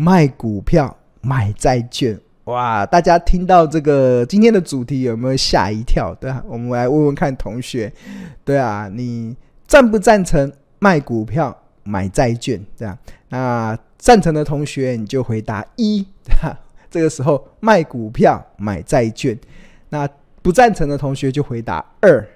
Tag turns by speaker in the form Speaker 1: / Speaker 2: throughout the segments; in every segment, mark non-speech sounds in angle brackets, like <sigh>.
Speaker 1: 卖股票买债券。哇，大家听到这个今天的主题有没有吓一跳？对啊，我们来问问看同学，对啊，你赞不赞成卖股票买债券？对啊，那赞成的同学你就回答一，对啊，这个时候卖股票买债券。那不赞成的同学就回答二。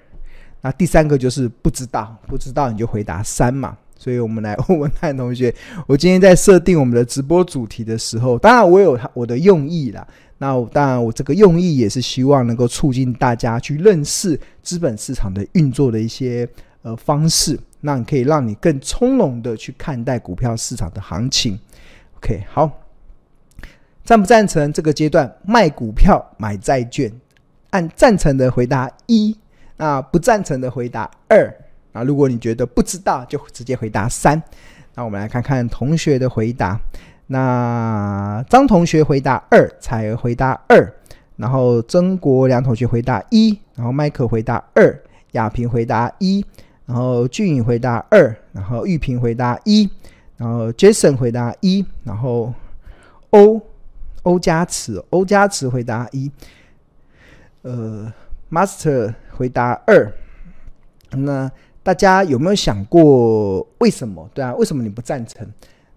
Speaker 1: 那第三个就是不知道，不知道你就回答三嘛。所以我们来问问看同学，我今天在设定我们的直播主题的时候，当然我有我的用意啦。那我当然我这个用意也是希望能够促进大家去认识资本市场的运作的一些呃方式，那可以让你更从容的去看待股票市场的行情。OK，好，赞不赞成这个阶段卖股票买债券？按赞成的回答一，那不赞成的回答二。啊，如果你觉得不知道，就直接回答三。那我们来看看同学的回答。那张同学回答二，彩儿回答二，然后曾国良同学回答一，然后麦克回答二，亚平回答一，然后俊宇回答二，然后玉平回答一，然后 Jason 回答一，然后欧欧加慈欧加慈回答一，呃，Master 回答二，那。大家有没有想过为什么？对啊，为什么你不赞成？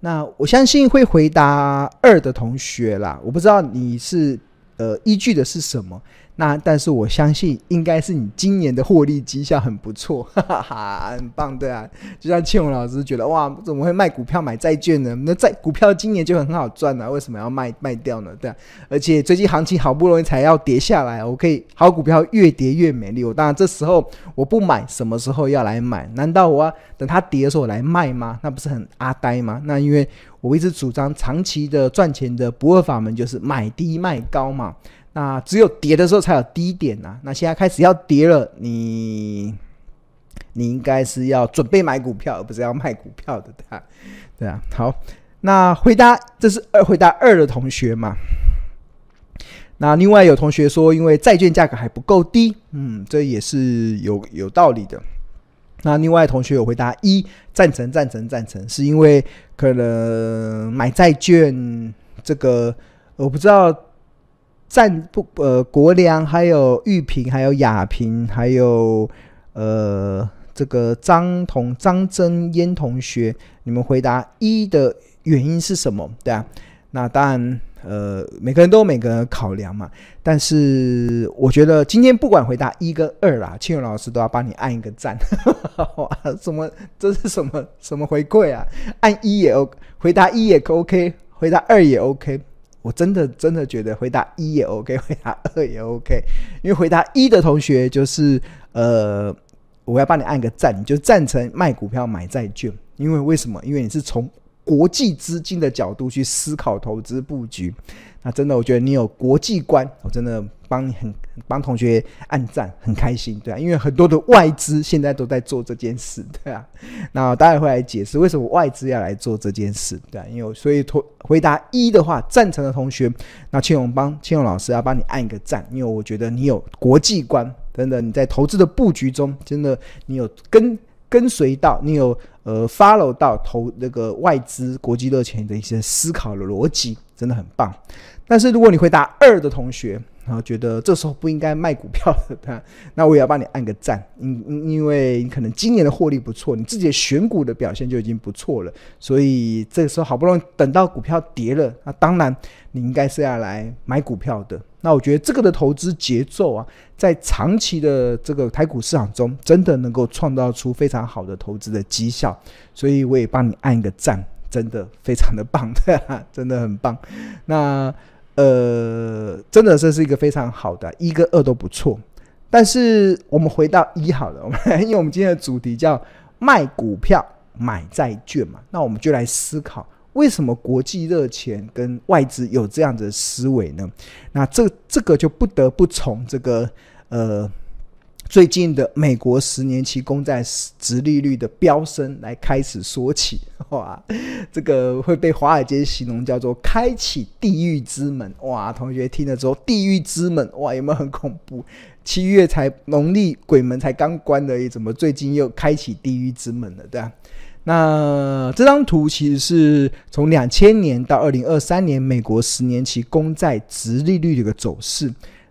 Speaker 1: 那我相信会回答二的同学啦，我不知道你是呃依据的是什么。那但是我相信应该是你今年的获利绩效很不错，<laughs> 哈哈哈，很棒，对啊。就像庆荣老师觉得哇，怎么会卖股票买债券呢？那债股票今年就很好赚啊，为什么要卖卖掉呢？对啊，而且最近行情好不容易才要跌下来，我可以好股票越跌越美丽。我当然这时候我不买，什么时候要来买？难道我要等它跌的时候来卖吗？那不是很阿呆吗？那因为我一直主张长期的赚钱的不二法门就是买低卖高嘛。那只有跌的时候才有低点呐、啊。那现在开始要跌了，你你应该是要准备买股票，而不是要卖股票的，对啊，对啊。好，那回答这是二回答二的同学嘛？那另外有同学说，因为债券价格还不够低，嗯，这也是有有道理的。那另外同学有回答一，赞成赞成赞成，是因为可能买债券这个我不知道。赞不呃，国良还有玉平，还有雅平，还有呃这个张同张真嫣同学，你们回答一的原因是什么？对啊，那当然呃每个人都有每个人考量嘛，但是我觉得今天不管回答一跟二啦，庆荣老师都要帮你按一个赞。<laughs> 哇，什么这是什么什么回馈啊？按一也 O，回答一也 OK，回答二也 OK。我真的真的觉得回答一也 OK，回答二也 OK，因为回答一的同学就是呃，我要帮你按个赞，你就赞成卖股票买债券，因为为什么？因为你是从国际资金的角度去思考投资布局。那真的，我觉得你有国际观，我真的帮你很帮同学按赞，很开心，对啊，因为很多的外资现在都在做这件事，对啊。那我待会会来解释为什么外资要来做这件事，对啊，因为所以回答一的话，赞成的同学，那庆荣帮庆荣老师要帮你按一个赞，因为我觉得你有国际观，真的你在投资的布局中，真的你有跟跟随到，你有呃 follow 到投那个外资国际热钱的一些思考的逻辑。真的很棒，但是如果你回答二的同学，然后觉得这时候不应该卖股票的，<laughs> 那我也要帮你按个赞，因因因为你可能今年的获利不错，你自己的选股的表现就已经不错了，所以这个时候好不容易等到股票跌了，那当然你应该是要来买股票的。那我觉得这个的投资节奏啊，在长期的这个台股市场中，真的能够创造出非常好的投资的绩效，所以我也帮你按一个赞。真的非常的棒，对啊，真的很棒。那呃，真的这是一个非常好的，一跟二都不错。但是我们回到一好了，我们因为我们今天的主题叫卖股票买债券嘛，<laughs> 那我们就来思考为什么国际热钱跟外资有这样的思维呢？那这这个就不得不从这个呃。最近的美国十年期公债殖利率的飙升来开始说起，哇，这个会被华尔街形容叫做开启地狱之门，哇，同学听了之后，地狱之门，哇，有没有很恐怖？七月才农历鬼门才刚关而已，怎么最近又开启地狱之门了？对吧？那这张图其实是从两千年到二零二三年美国十年期公债殖利率的一个走势。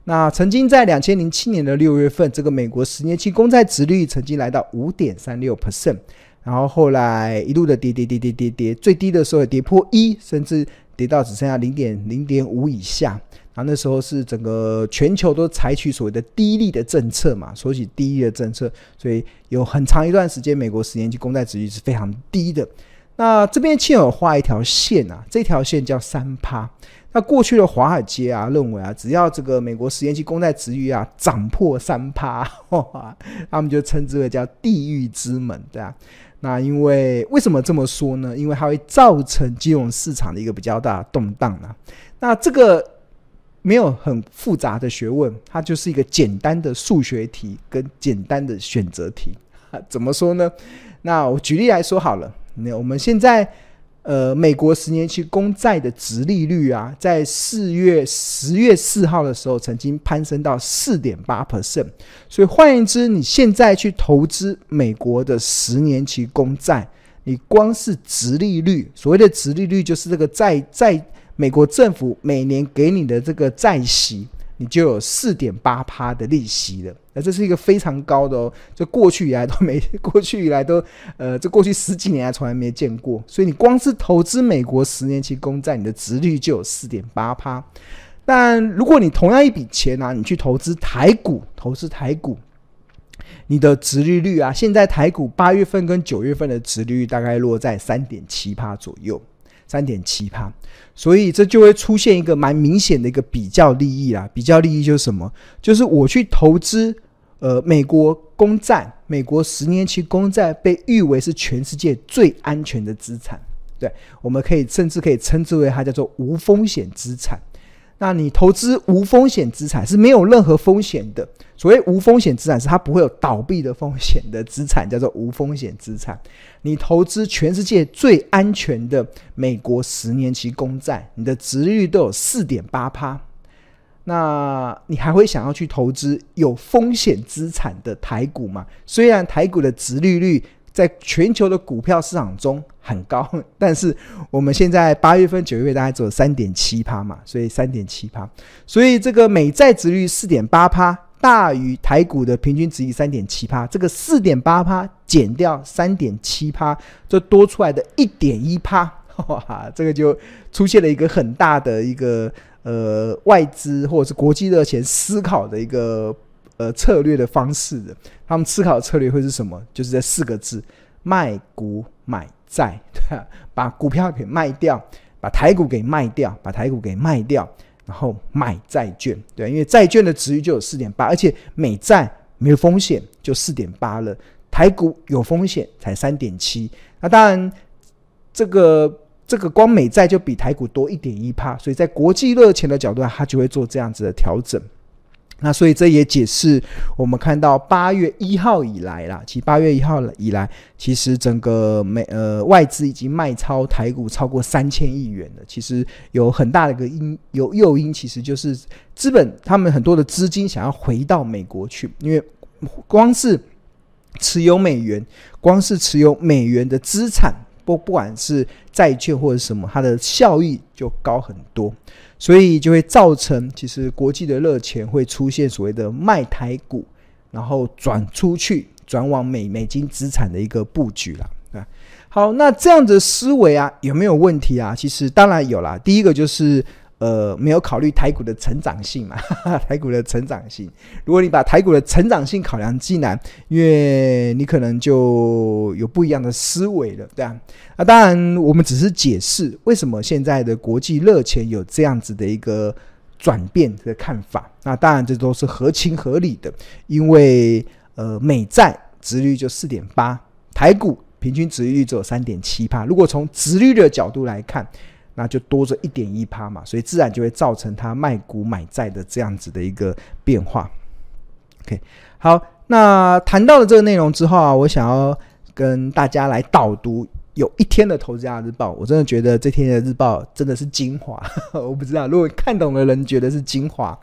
Speaker 1: 那曾经在两千零七年的六月份，这个美国十年期公债殖利率曾经来到五点三六 percent，然后后来一路的跌跌跌跌跌跌，最低的时候也跌破一，甚至跌到只剩下零点零点五以下。然后那时候是整个全球都采取所谓的低利的政策嘛，所以低利的政策，所以有很长一段时间，美国十年期公债殖利率是非常低的。那这边亲友画一条线啊，这条线叫三趴。那过去的华尔街啊，认为啊，只要这个美国十年期公债殖率啊涨破三趴，<laughs> 他们就称之为叫地狱之门，对啊。那因为为什么这么说呢？因为它会造成金融市场的一个比较大的动荡啊。那这个没有很复杂的学问，它就是一个简单的数学题跟简单的选择题。<laughs> 怎么说呢？那我举例来说好了，那我们现在。呃，美国十年期公债的殖利率啊，在四月十月四号的时候，曾经攀升到四点八 percent。所以换言之，你现在去投资美国的十年期公债，你光是殖利率，所谓的殖利率就是这个债在美国政府每年给你的这个债息。你就有四点八趴的利息了，那这是一个非常高的哦，就过去以来都没，<laughs> 过去以来都，呃，这过去十几年来从来没见过，所以你光是投资美国十年期公债，你的殖利率就有四点八趴。但如果你同样一笔钱啊，你去投资台股，投资台股，你的殖利率啊，现在台股八月份跟九月份的殖利率大概落在三点七趴左右。三点七趴，所以这就会出现一个蛮明显的一个比较利益啦。比较利益就是什么？就是我去投资，呃，美国公债，美国十年期公债被誉为是全世界最安全的资产。对，我们可以甚至可以称之为它叫做无风险资产。那你投资无风险资产是没有任何风险的。所谓无风险资产是它不会有倒闭的风险的资产，叫做无风险资产。你投资全世界最安全的美国十年期公债，你的殖利率都有四点八趴。那你还会想要去投资有风险资产的台股吗？虽然台股的殖利率在全球的股票市场中很高，<laughs> 但是我们现在八月份、九月大概只有三点七趴嘛，所以三点七趴，所以这个美债殖利率四点八趴。大于台股的平均值以三点七趴，这个四点八趴减掉三点七趴，就多出来的一点一趴，<laughs> 哇，这个就出现了一个很大的一个呃外资或者是国际热钱思考的一个呃策略的方式的，他们思考的策略会是什么？就是这四个字：卖股买债，对，<laughs> 把股票给卖掉，把台股给卖掉，把台股给卖掉。然后买债券，对，因为债券的值域就有四点八，而且美债没有风险，就四点八了。台股有风险才三点七。那当然，这个这个光美债就比台股多一点一趴，所以在国际热钱的角度，它就会做这样子的调整。那所以这也解释我们看到八月一号以来啦，其实八月一号以来，其实整个美呃外资已经卖超台股超过三千亿元了。其实有很大的一个因有诱因，其实就是资本他们很多的资金想要回到美国去，因为光是持有美元，光是持有美元的资产，不不管是债券或者什么，它的效益就高很多。所以就会造成，其实国际的热钱会出现所谓的卖台股，然后转出去，转往美美金资产的一个布局了啊。好，那这样的思维啊，有没有问题啊？其实当然有啦。第一个就是。呃，没有考虑台股的成长性嘛？哈哈，台股的成长性，如果你把台股的成长性考量进来，因为你可能就有不一样的思维了，对啊。那当然，我们只是解释为什么现在的国际热钱有这样子的一个转变的看法。那当然，这都是合情合理的，因为呃，美债殖利率就四点八，台股平均殖利率只有三点七趴。如果从殖率的角度来看，那就多着一点一趴嘛，所以自然就会造成它卖股买债的这样子的一个变化。OK，好，那谈到了这个内容之后啊，我想要跟大家来导读有一天的《投资家日报》，我真的觉得这天的日报真的是精华。<laughs> 我不知道如果看懂的人觉得是精华，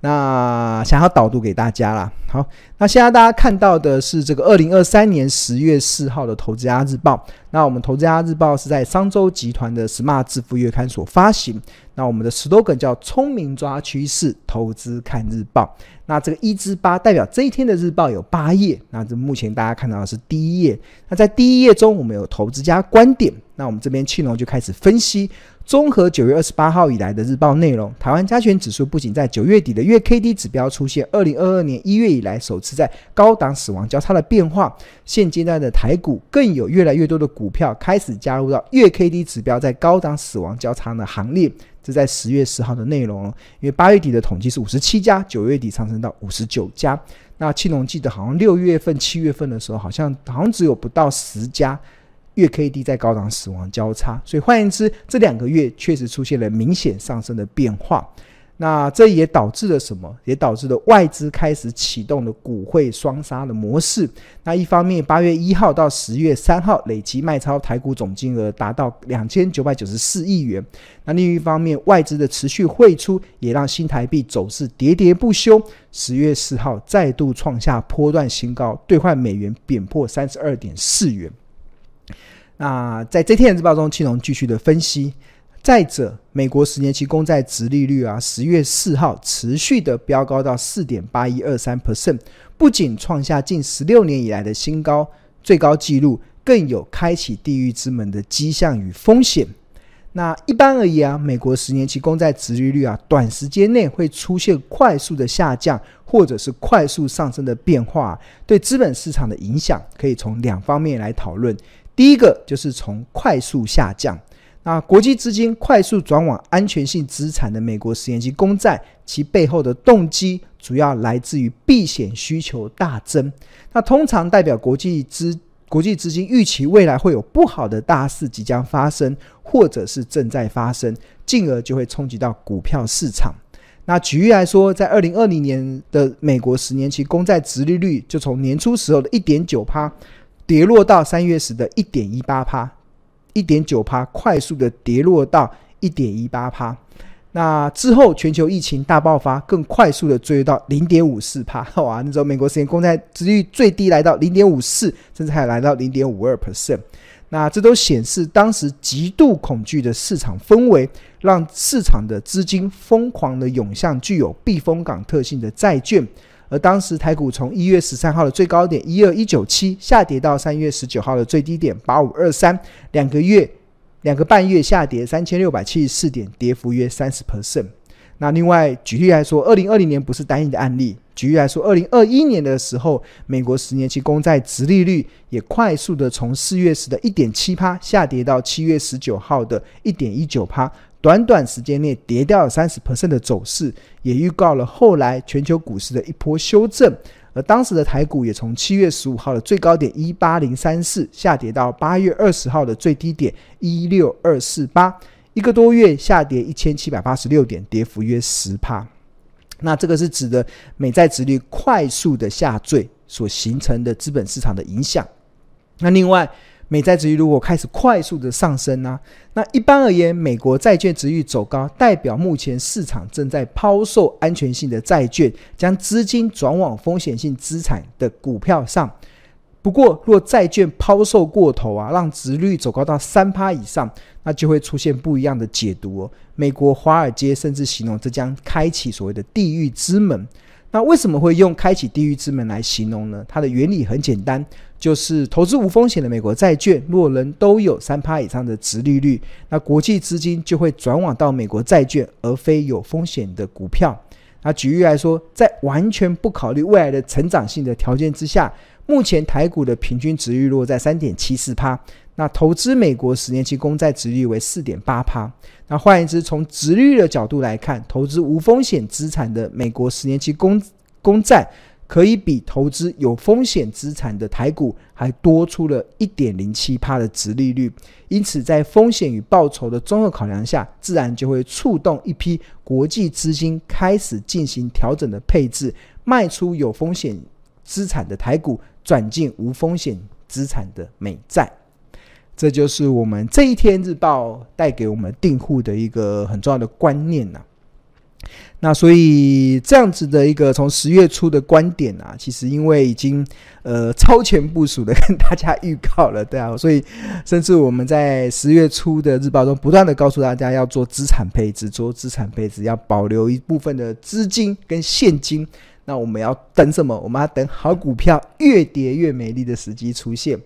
Speaker 1: 那想要导读给大家啦。好，那现在大家看到的是这个二零二三年十月四号的《投资家日报》。那我们《投资家日报》是在商周集团的 Smart 致富月刊所发行。那我们的 slogan 叫“聪明抓趋势，投资看日报”。那这个一至八代表这一天的日报有八页。那这目前大家看到的是第一页。那在第一页中，我们有投资家观点。那我们这边庆隆就开始分析。综合九月二十八号以来的日报内容，台湾加权指数不仅在九月底的月 K D 指标出现二零二二年一月以来首次在高档死亡交叉的变化，现阶段的台股更有越来越多的股票开始加入到月 K D 指标在高档死亡交叉的行列。这在十月十号的内容，因为八月底的统计是五十七家，九月底上升到五十九家。那庆隆记得好像六月份、七月份的时候，好像好像只有不到十家。月 K D 在高档死亡交叉，所以换言之，这两个月确实出现了明显上升的变化。那这也导致了什么？也导致了外资开始启动了股汇双杀的模式。那一方面，八月一号到十月三号累计卖超台股总金额达到两千九百九十四亿元。那另一方面，外资的持续汇出也让新台币走势喋喋不休。十月四号再度创下波段新高，兑换美元贬破三十二点四元。那在这天的日报中，庆隆继续的分析。再者，美国十年期公债殖利率啊，十月四号持续的飙高到四点八一二三 percent，不仅创下近十六年以来的新高最高纪录，更有开启地狱之门的迹象与风险。那一般而言啊，美国十年期公债殖利率啊，短时间内会出现快速的下降，或者是快速上升的变化，对资本市场的影响可以从两方面来讨论。第一个就是从快速下降，那国际资金快速转往安全性资产的美国十年期公债，其背后的动机主要来自于避险需求大增。那通常代表国际资国际资金预期未来会有不好的大事即将发生，或者是正在发生，进而就会冲击到股票市场。那举例来说，在二零二零年的美国十年期公债殖利率就从年初时候的一点九趴。跌落到三月时的一点一八趴，一点九趴，快速的跌落到一点一八趴。那之后全球疫情大爆发，更快速的追到零点五四趴。<laughs> 哇，那时候美国十年公债殖率最低来到零点五四，甚至还来到零点五二 percent。那这都显示当时极度恐惧的市场氛围，让市场的资金疯狂的涌向具有避风港特性的债券。而当时台股从一月十三号的最高点一二一九七下跌到三月十九号的最低点八五二三，两个月两个半月下跌三千六百七十四点，跌幅约三十 percent。那另外举例来说，二零二零年不是单一的案例。举例来说，二零二一年的时候，美国十年期公债殖利率也快速的从四月时的一点七趴下跌到七月十九号的一点一九趴。短短时间内跌掉了三十 percent 的走势，也预告了后来全球股市的一波修正。而当时的台股也从七月十五号的最高点一八零三四下跌到八月二十号的最低点一六二四八，一个多月下跌一千七百八十六点，跌幅约十趴。那这个是指的美债殖率快速的下坠所形成的资本市场的影响。那另外，美债殖利率如果开始快速的上升呢、那一般而言，美国债券殖利率走高，代表目前市场正在抛售安全性的债券，将资金转往风险性资产的股票上。不过，若债券抛售过头啊，让殖利率走高到三趴以上，那就会出现不一样的解读哦。美国华尔街甚至形容这将开启所谓的地狱之门。那为什么会用开启地狱之门来形容呢？它的原理很简单，就是投资无风险的美国债券，若人都有三趴以上的殖利率，那国际资金就会转往到美国债券，而非有风险的股票。那举例来说，在完全不考虑未来的成长性的条件之下，目前台股的平均殖利率落在三点七四趴。那投资美国十年期公债殖利率为四点八趴。那换言之，从殖利率的角度来看，投资无风险资产的美国十年期公公债，可以比投资有风险资产的台股还多出了一点零七趴的殖利率。因此，在风险与报酬的综合考量下，自然就会触动一批国际资金开始进行调整的配置，卖出有风险资产的台股，转进无风险资产的美债。这就是我们这一天日报带给我们订户的一个很重要的观念呐、那所以这样子的一个从十月初的观点啊，其实因为已经呃超前部署的 <laughs> 跟大家预告了，对啊，所以甚至我们在十月初的日报中不断的告诉大家要做资产配置，做资产配置要保留一部分的资金跟现金。那我们要等什么？我们要等好股票越跌越美丽的时机出现。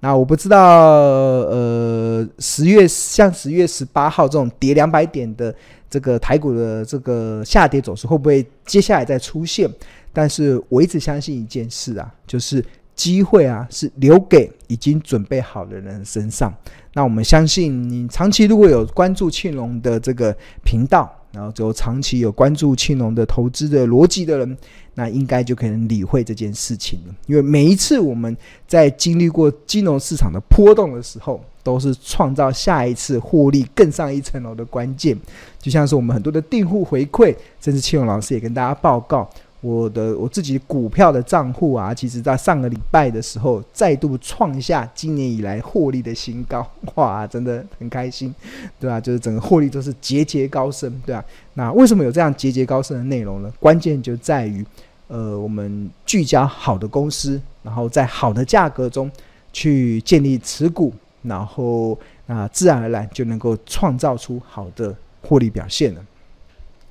Speaker 1: 那我不知道，呃，十月像十月十八号这种跌两百点的这个台股的这个下跌走势会不会接下来再出现？但是我一直相信一件事啊，就是机会啊是留给已经准备好的人身上。那我们相信，你长期如果有关注庆隆的这个频道。然后只有长期有关注庆龙的投资的逻辑的人，那应该就可能理会这件事情了。因为每一次我们在经历过金融市场的波动的时候，都是创造下一次获利更上一层楼的关键。就像是我们很多的订户回馈，甚至庆龙老师也跟大家报告。我的我自己股票的账户啊，其实在上个礼拜的时候再度创下今年以来获利的新高，<laughs> 哇，真的很开心，对吧、啊？就是整个获利都是节节高升，对吧、啊？那为什么有这样节节高升的内容呢？关键就在于，呃，我们聚焦好的公司，然后在好的价格中去建立持股，然后那自然而然就能够创造出好的获利表现了。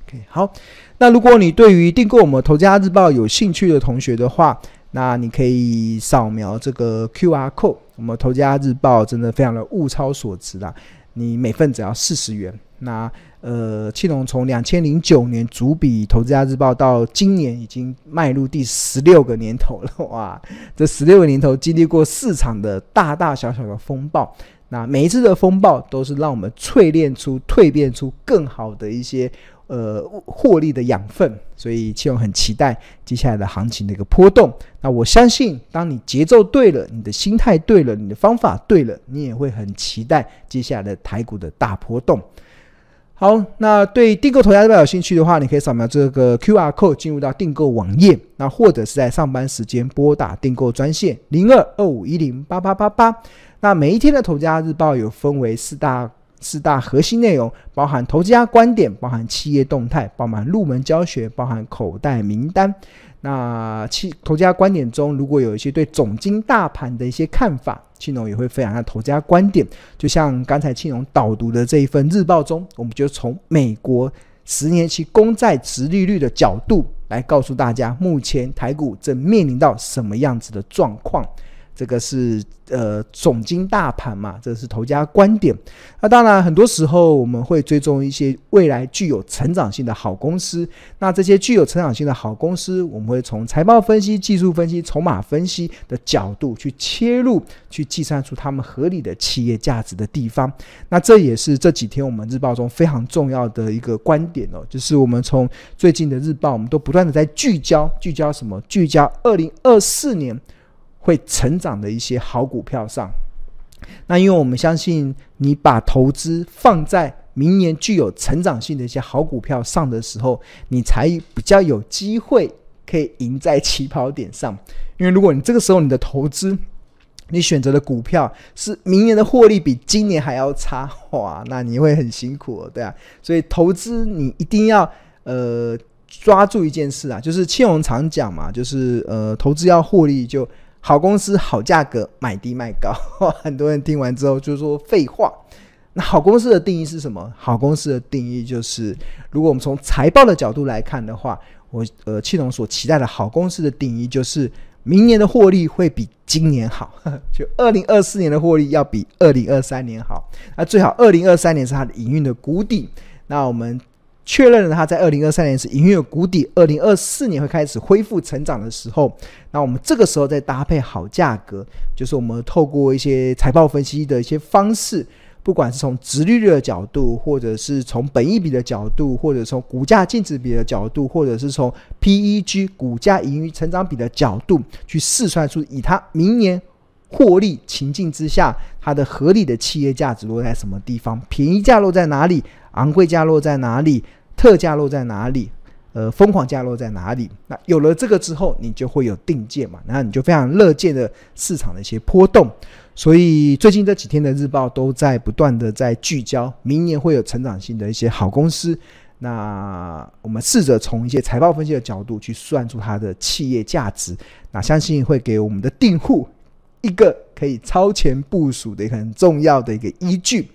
Speaker 1: OK，好。那如果你对于订购我们《投资家日报》有兴趣的同学的话，那你可以扫描这个 QR code。我们《投资家日报》真的非常的物超所值啦，你每份只要四十元。那呃，庆隆从两千零九年主笔《投资家日报》到今年已经迈入第十六个年头了，哇！这十六个年头经历过市场的大大小小的风暴，那每一次的风暴都是让我们淬炼出、蜕变出更好的一些。呃，获利的养分，所以庆隆很期待接下来的行情的一个波动。那我相信，当你节奏对了，你的心态对了，你的方法对了，你也会很期待接下来的台股的大波动。好，那对订购投家日报有兴趣的话，你可以扫描这个 QR code 进入到订购网页，那或者是在上班时间拨打订购专线零二二五一零八八八八。那每一天的投家日报有分为四大。四大核心内容包含投资家观点，包含企业动态，包含入门教学，包含口袋名单。那企投资家观点中，如果有一些对总经大盘的一些看法，庆龙也会分享下投资家观点。就像刚才庆龙导读的这一份日报中，我们就从美国十年期公债殖利率的角度来告诉大家，目前台股正面临到什么样子的状况。这个是呃总经大盘嘛，这是投家观点。那当然，很多时候我们会追踪一些未来具有成长性的好公司。那这些具有成长性的好公司，我们会从财报分析、技术分析、筹码分析的角度去切入，去计算出他们合理的企业价值的地方。那这也是这几天我们日报中非常重要的一个观点哦，就是我们从最近的日报，我们都不断的在聚焦，聚焦什么？聚焦二零二四年。会成长的一些好股票上，那因为我们相信，你把投资放在明年具有成长性的一些好股票上的时候，你才比较有机会可以赢在起跑点上。因为如果你这个时候你的投资，你选择的股票是明年的获利比今年还要差，哇，那你会很辛苦，对啊。所以投资你一定要呃抓住一件事啊，就是庆隆常讲嘛，就是呃投资要获利就。好公司好价格，买低卖高。<laughs> 很多人听完之后就说废话。那好公司的定义是什么？好公司的定义就是，如果我们从财报的角度来看的话，我呃庆隆所期待的好公司的定义就是，明年的获利会比今年好，<laughs> 就二零二四年的获利要比二零二三年好。那最好二零二三年是它的营运的谷底。那我们。确认了它在二零二三年是营运有谷底，二零二四年会开始恢复成长的时候，那我们这个时候再搭配好价格，就是我们透过一些财报分析的一些方式，不管是从殖利率的角度，或者是从本益比的角度，或者从股价净值比的角度，或者是从 PEG 股价盈余成长比的角度，去试算出以它明年获利情境之下，它的合理的企业价值落在什么地方，便宜价落在哪里，昂贵价落在哪里。特价落在哪里？呃，疯狂价落在哪里？那有了这个之后，你就会有定见嘛，然后你就非常乐见的市场的一些波动。所以最近这几天的日报都在不断的在聚焦，明年会有成长性的一些好公司。那我们试着从一些财报分析的角度去算出它的企业价值，那相信会给我们的订户一个可以超前部署的一个很重要的一个依据。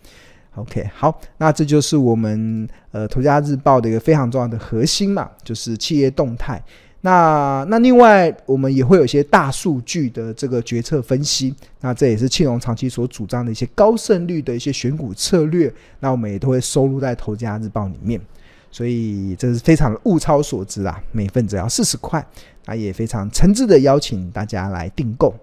Speaker 1: OK，好，那这就是我们呃《头家日报》的一个非常重要的核心嘛，就是企业动态。那那另外我们也会有一些大数据的这个决策分析，那这也是庆隆长期所主张的一些高胜率的一些选股策略，那我们也都会收录在《头家日报》里面。所以这是非常的物超所值啊，每份只要四十块，那也非常诚挚的邀请大家来订购。